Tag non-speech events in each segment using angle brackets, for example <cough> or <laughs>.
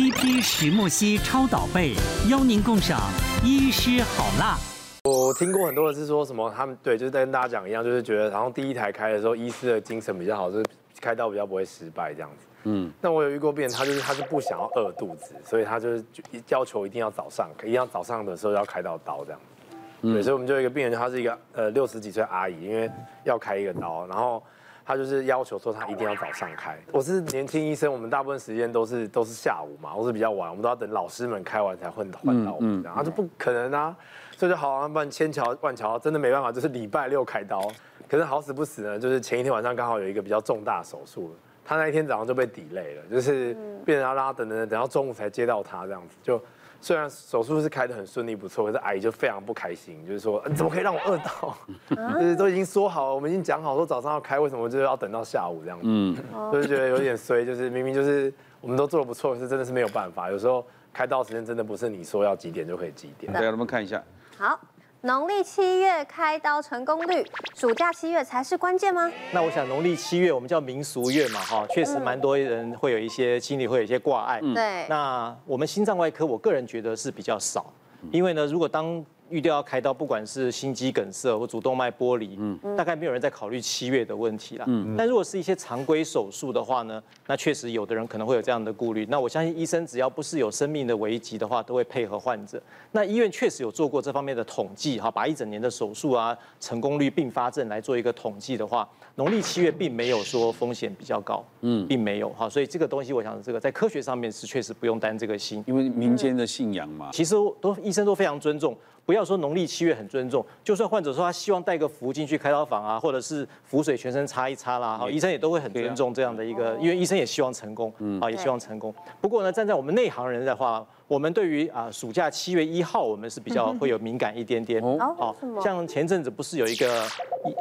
CP 石墨烯超导被，邀您共赏医师好辣。我听过很多人是说什么，他们对，就是在跟大家讲一样，就是觉得好像第一台开的时候，医师的精神比较好，就是开刀比较不会失败这样子。嗯，那我有遇过病人，他就是他是不想要饿肚子，所以他就是要求一定要早上，一定要早上的时候要开到刀这样。嗯，对，所以我们就有一个病人，他是一个呃六十几岁阿姨，因为要开一个刀，然后。他就是要求说他一定要早上开。我是年轻医生，我们大部分时间都是都是下午嘛，或是比较晚，我们都要等老师们开完才换换到我们。他说不可能啊，所以就好，不然千桥万桥真的没办法，就是礼拜六开刀。可是好死不死呢，就是前一天晚上刚好有一个比较重大手术，他那一天早上就被 delay 了，就是病人要拉等等等，等到中午才接到他这样子就。虽然手术是开的很顺利不错，可是阿姨就非常不开心，就是说你怎么可以让我饿到？就是都已经说好了，我们已经讲好说早上要开，为什么就是要等到下午这样子？嗯，<laughs> 就是觉得有点衰，就是明明就是我们都做的不错，可是真的是没有办法，有时候开刀时间真的不是你说要几点就可以几点。大家能不能看一下？好。农历七月开刀成功率，暑假七月才是关键吗？那我想农历七月我们叫民俗月嘛，哈，确实蛮多人会有一些心里会有一些挂碍。对。那我们心脏外科，我个人觉得是比较少，因为呢，如果当预料要开刀，不管是心肌梗塞或主动脉剥离，嗯，大概没有人在考虑七月的问题啦。嗯，但如果是一些常规手术的话呢，那确实有的人可能会有这样的顾虑。那我相信医生只要不是有生命的危机的话，都会配合患者。那医院确实有做过这方面的统计，哈，把一整年的手术啊、成功率、并发症来做一个统计的话，农历七月并没有说风险比较高，嗯，并没有哈。所以这个东西，我想这个在科学上面是确实不用担这个心，因为民间的信仰嘛，其实都医生都非常尊重。不要说农历七月很尊重，就算患者说他希望带个符进去开刀房啊，或者是符水全身擦一擦啦，好，医生也都会很尊重这样的一个，因为医生也希望成功，啊，也希望成功。不过呢，站在我们内行人的话，我们对于啊暑假七月一号，我们是比较 <laughs> 会有敏感一点点。哦，像前阵子不是有一个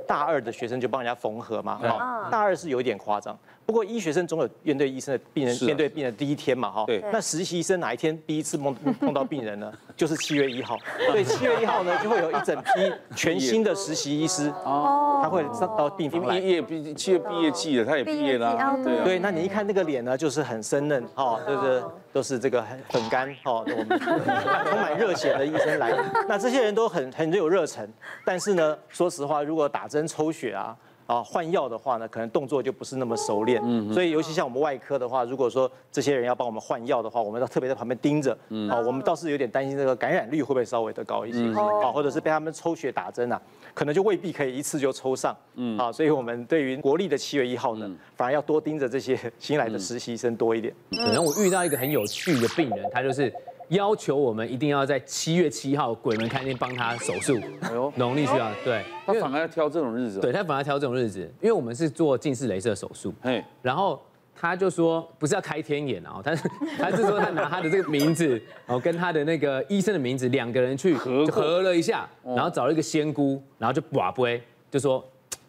大二的学生就帮人家缝合嘛，哈，大二是有一点夸张。不过医学生总有面对医生的病人，面对病人第一天嘛，哈。对。那实习医生哪一天第一次碰碰 <laughs> 到病人呢？就是七月一号。<laughs> 对，七月一号呢，就会有一整批全新的实习医师哦，他会上到病房来。毕业毕七月毕业季了，他也毕业了。对。对，那你一看那个脸呢，就是很生嫩，哈，就是都是这个很很干，哈，我们充满热血的医生来。那这些人都很很有热忱，但是呢，说实话，如果打针抽血啊。啊，换药的话呢，可能动作就不是那么熟练，嗯，所以尤其像我们外科的话，如果说这些人要帮我们换药的话，我们要特别在旁边盯着，嗯，啊，我们倒是有点担心这个感染率会不会稍微的高一些，啊，或者是被他们抽血打针啊，可能就未必可以一次就抽上，嗯，啊，所以我们对于国历的七月一号呢，反而要多盯着这些新来的实习生多一点。可能我遇到一个很有趣的病人，他就是。要求我们一定要在七月七号鬼门开天帮他手术，哎呦，农历七号，对，他反而要挑这种日子，对，他反而要挑这种日子，因为我们是做近视雷射手术，嘿，然后他就说不是要开天眼啊，他是 <laughs> 他是说他拿他的这个名字哦跟他的那个医生的名字两个人去合合了一下，然后找了一个仙姑，然后就跋杯，就说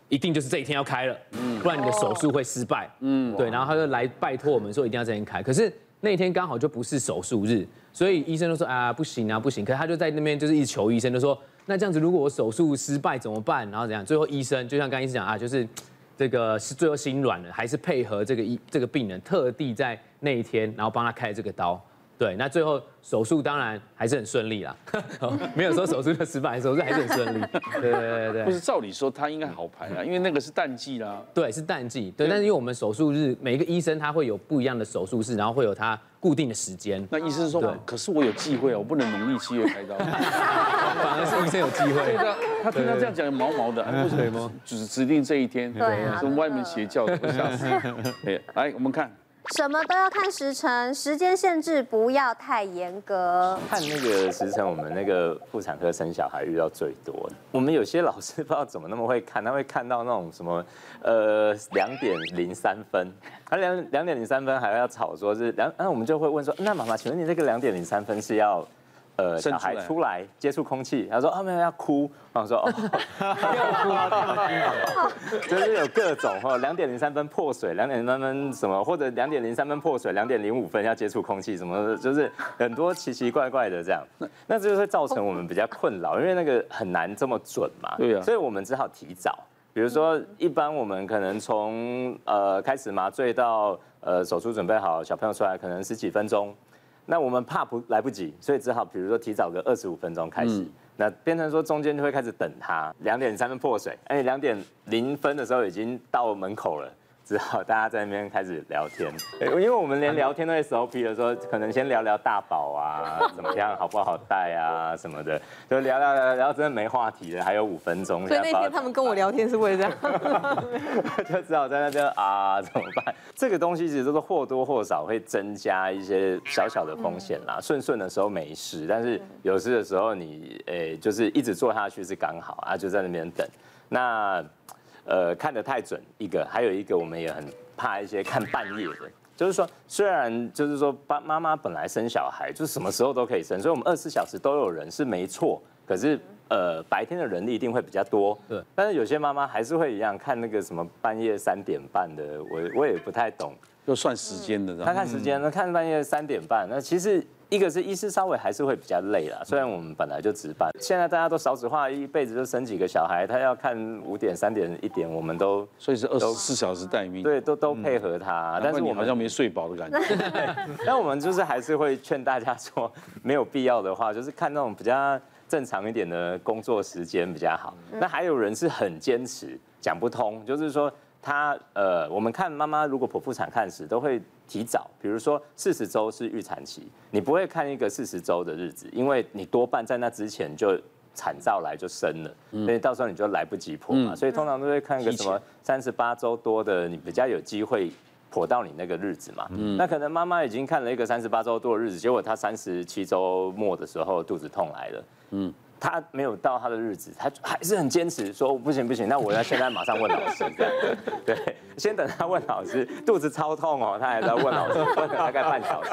一定就是这一天要开了，嗯，不然你的手术会失败，嗯，对，然后他就来拜托我们说一定要这天开，可是那天刚好就不是手术日。所以医生都说啊不行啊不行，可是他就在那边就是一直求医生，就说那这样子如果我手术失败怎么办？然后怎样？最后医生就像刚刚医生讲啊，就是这个是最后心软了，还是配合这个医这个病人特地在那一天，然后帮他开这个刀。对，那最后手术当然还是很顺利啦，<laughs> 没有说手术的失败，手术还是很顺利。对对对对，不是照理说他应该好排啦，因为那个是淡季啦。对，是淡季。对，但是因为我们手术日每一个医生他会有不一样的手术室，然后会有他固定的时间。那医生说，对，可是我有忌讳啊，我不能农历七月开刀。<laughs> 反而是医生有忌讳。他听他这样讲毛毛的，为什么？只指定这一天，对，从外面邪教的，吓死。来，我们看。什么都要看时辰，时间限制不要太严格。看那个时辰，我们那个妇产科生小孩遇到最多的。我们有些老师不知道怎么那么会看，他会看到那种什么，呃，两点零三分，他两两点零三分还要吵说是两，那我们就会问说，那妈妈，请问你这个两点零三分是要？呃，小孩出来接触空气，他说啊没有要哭，然后说哦，<laughs> 要哭啊，<laughs> 就是有各种哈，两点零三分破水，两点零三分什么，或者两点零三分破水，两点零五分要接触空气，什么就是很多奇奇怪怪的这样，那这就会造成我们比较困扰，因为那个很难这么准嘛，对啊，所以我们只好提早，比如说一般我们可能从呃开始麻醉到呃手术准备好，小朋友出来可能十几分钟。那我们怕不来不及，所以只好比如说提早个二十五分钟开始，那变成说中间就会开始等他，两点三分破水，哎，两点零分的时候已经到门口了。只好大家在那边开始聊天，<laughs> 因为我们连聊天都 SOP 的时候，可能先聊聊大宝啊，怎么样，好不好带啊什么的，就聊聊聊聊，真的没话题了，还有五分钟。所以那天他们跟我聊天是为了这样，<laughs> 就只好在那边啊，怎么办？这个东西其实都是或多或少会增加一些小小的风险啦。顺顺的时候没事，但是有事的时候你诶，就是一直做下去是刚好啊，就在那边等那。呃，看得太准一个，还有一个我们也很怕一些看半夜的，就是说虽然就是说爸妈妈本来生小孩就是什么时候都可以生，所以我们二十四小时都有人是没错，可是呃白天的人力一定会比较多，对，但是有些妈妈还是会一样看那个什么半夜三点半的，我我也不太懂，就算时间的，他看时间，那看半夜三点半，那其实。一个是医师稍微还是会比较累啦，虽然我们本来就值班，现在大家都少子化，一辈子就生几个小孩，他要看五点、三点、一点，我们都所以是二十四小时待命，对，都都配合他。嗯、但是我们好像没睡饱的感觉。<laughs> <laughs> 但我们就是还是会劝大家说，没有必要的话，就是看那种比较正常一点的工作时间比较好。那还有人是很坚持，讲不通，就是说。他呃，我们看妈妈如果剖腹产看时都会提早，比如说四十周是预产期，你不会看一个四十周的日子，因为你多半在那之前就产兆来就生了，所以到时候你就来不及剖嘛，所以通常都会看一个什么三十八周多的，你比较有机会剖到你那个日子嘛。那可能妈妈已经看了一个三十八周多的日子，结果她三十七周末的时候肚子痛来了，嗯。他没有到他的日子，他还是很坚持说不行不行，那我要现在马上问老师，对，先等他问老师，肚子超痛哦，他还在问老师，问了大概半小时，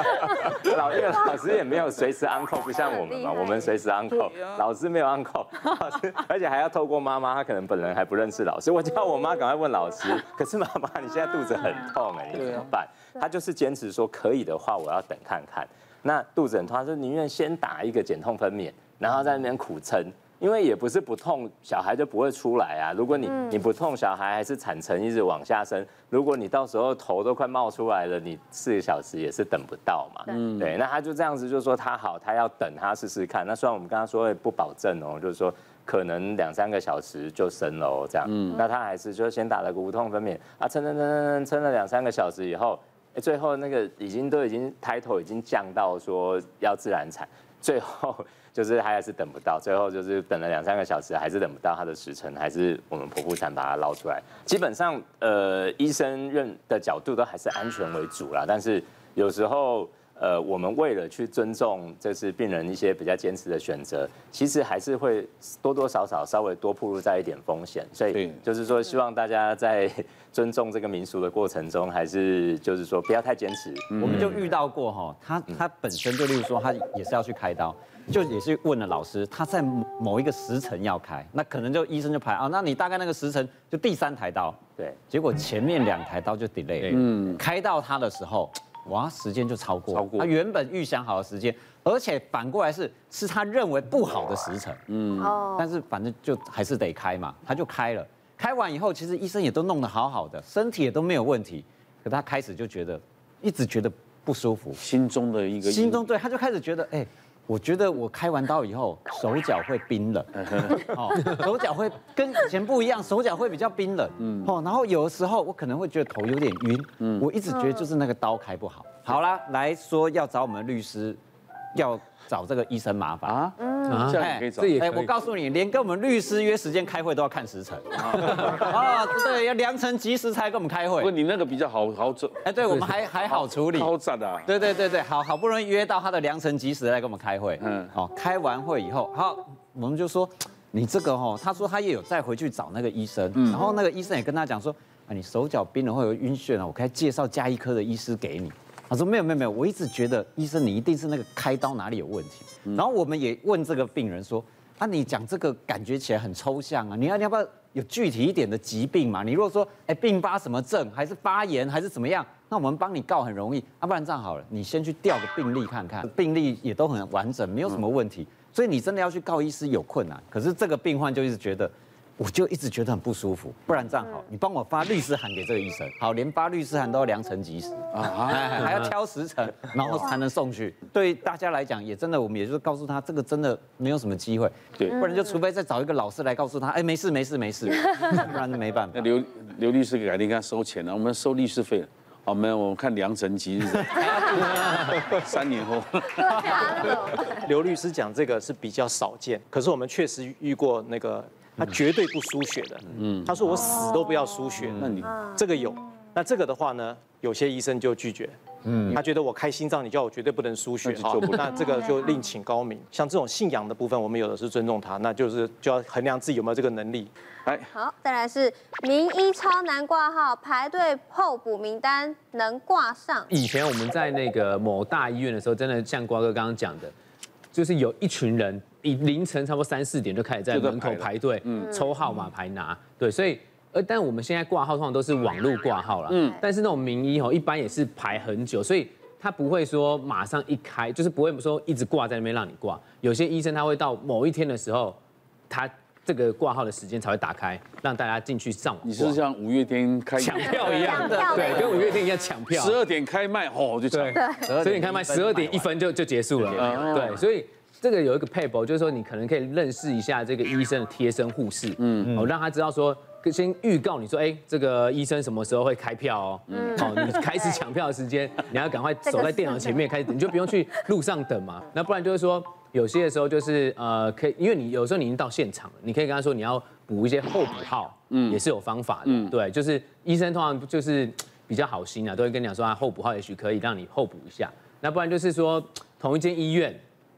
老因为老师也没有随时 uncle，不像我们嘛，我们随时 uncle，老师没有 uncle，老师而且还要透过妈妈，他可能本人还不认识老师，我叫我妈赶快问老师，可是妈妈你现在肚子很痛哎，你怎么办？他就是坚持说可以的话，我要等看看，那肚子很痛，他说宁愿先打一个减痛分娩。然后在那边苦撑，因为也不是不痛，小孩就不会出来啊。如果你你不痛，小孩还是产程一直往下生。如果你到时候头都快冒出来了，你四个小时也是等不到嘛。嗯，对。那他就这样子，就说他好，他要等他试试看。那虽然我们刚刚说不保证哦，就是说可能两三个小时就生了哦，这样。嗯。那他还是就先打了个无痛分娩啊，撑撑撑撑撑了两三个小时以后，最后那个已经都已经抬头已经降到说要自然产，最后。就是他还是等不到，最后就是等了两三个小时，还是等不到他的时辰，还是我们剖腹产把他捞出来。基本上，呃，医生认的角度都还是安全为主啦。但是有时候，呃，我们为了去尊重就是病人一些比较坚持的选择，其实还是会多多少少稍微多暴露在一点风险。所以就是说，希望大家在尊重这个民俗的过程中，还是就是说不要太坚持。我们就遇到过哈，他他本身就例如说他也是要去开刀。就也是问了老师，他在某一个时辰要开，那可能就医生就排啊，那你大概那个时辰就第三台刀，对，结果前面两台刀就 delay，嗯，开到他的时候，哇，时间就超过，超过。他原本预想好的时间，而且反过来是是他认为不好的时辰，嗯，哦，但是反正就还是得开嘛，他就开了，开完以后其实医生也都弄得好好的，身体也都没有问题，可他开始就觉得一直觉得不舒服，心中的一个心中对，他就开始觉得哎。欸我觉得我开完刀以后手脚会冰冷，哦，手脚会跟以前不一样，手脚会比较冰冷，嗯，哦，然后有的时候我可能会觉得头有点晕，嗯，我一直觉得就是那个刀开不好。好啦，来说要找我们律师，要。找这个医生麻烦。啊，嗯，这样也可以找。哎，我告诉你，连跟我们律师约时间开会都要看时辰啊，对，要良辰吉时才跟我们开会。不，你那个比较好好整。哎，对我们还还好处理。超赞的。对对对对，好好不容易约到他的良辰吉时来跟我们开会。嗯，好，开完会以后，好，我们就说你这个哈，他说他也有再回去找那个医生，然后那个医生也跟他讲说，啊，你手脚冰冷会有晕眩啊，我可以介绍加医科的医师给你。他说没有没有没有，我一直觉得医生你一定是那个开刀哪里有问题。然后我们也问这个病人说，啊你讲这个感觉起来很抽象啊，你要你要不要有具体一点的疾病嘛？你如果说哎并发什么症，还是发炎还是怎么样，那我们帮你告很容易。啊不然这样好了，你先去调个病例看看，病例也都很完整，没有什么问题。所以你真的要去告医师有困难。可是这个病患就一直觉得。我就一直觉得很不舒服。不然这样好，你帮我发律师函给这个医生，好，连发律师函都要良辰吉时啊，<laughs> 还要挑时辰，然后才能送去。对大家来讲，也真的，我们也就是告诉他，这个真的没有什么机会。对，不然就除非再找一个老师来告诉他，哎，没事没事没事，<laughs> 不然就没办法。那刘刘律师改天给他收钱了，我们收律师费了。好，没有，我们看良辰吉日，<laughs> 三年后。刘律师讲这个是比较少见，可是我们确实遇过那个他绝对不输血的，嗯，他说我死都不要输血，那你这个有，那这个的话呢，有些医生就拒绝。嗯，他觉得我开心脏，你叫我绝对不能输血，好，那这个就另请高明。像这种信仰的部分，我们有的是尊重他，那就是就要衡量自己有没有这个能力。来，好，再来是名医超难挂号，排队候补名单能挂上。以前我们在那个某大医院的时候，真的像瓜哥刚刚讲的，就是有一群人，以凌晨差不多三四点就开始在门口排队，嗯，抽号码牌拿，对，所以。呃但我们现在挂号通常都是网络挂号了，嗯，但是那种名医哦，一般也是排很久，所以他不会说马上一开，就是不会说一直挂在那边让你挂。有些医生他会到某一天的时候，他这个挂号的时间才会打开，让大家进去上网。你是像五月天开抢票一样的，对，跟五月天一样抢票。十二点开卖，哦，就抢。十二点开卖，十二点一分就就结束了。对，所以这个有一个配合，就是说你可能可以认识一下这个医生的贴身护士，嗯，哦，让他知道说。先预告你说，哎，这个医生什么时候会开票哦？嗯，好，你开始抢票的时间，<laughs> 你要赶快走在电脑前面开始等，你就不用去路上等嘛。<laughs> 那不然就是说，有些的时候就是呃，可以，因为你有时候你已经到现场了，你可以跟他说你要补一些候补号，嗯，也是有方法的。嗯，对，就是医生通常就是比较好心啊，都会跟你讲说啊，候补号也许可以让你候补一下。那不然就是说，同一间医院，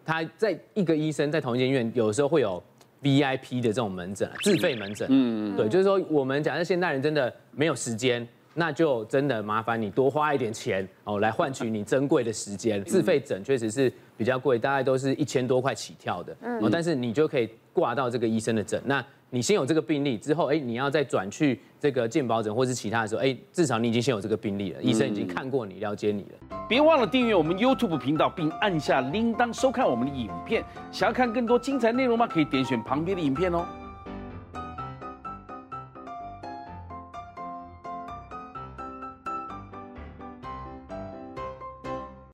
他在一个医生在同一间医院，有的时候会有。VIP 的这种门诊，自费门诊，嗯，对，就是说我们假设现代人真的没有时间，那就真的麻烦你多花一点钱哦，来换取你珍贵的时间。自费诊确实是比较贵，大概都是一千多块起跳的，嗯，但是你就可以挂到这个医生的诊。那你先有这个病例之后，哎，你要再转去这个健保诊或是其他的时候，哎，至少你已经先有这个病例了，医生已经看过你，了解你了。别忘了订阅我们 YouTube 频道，并按下铃铛收看我们的影片。想要看更多精彩内容吗？可以点选旁边的影片哦。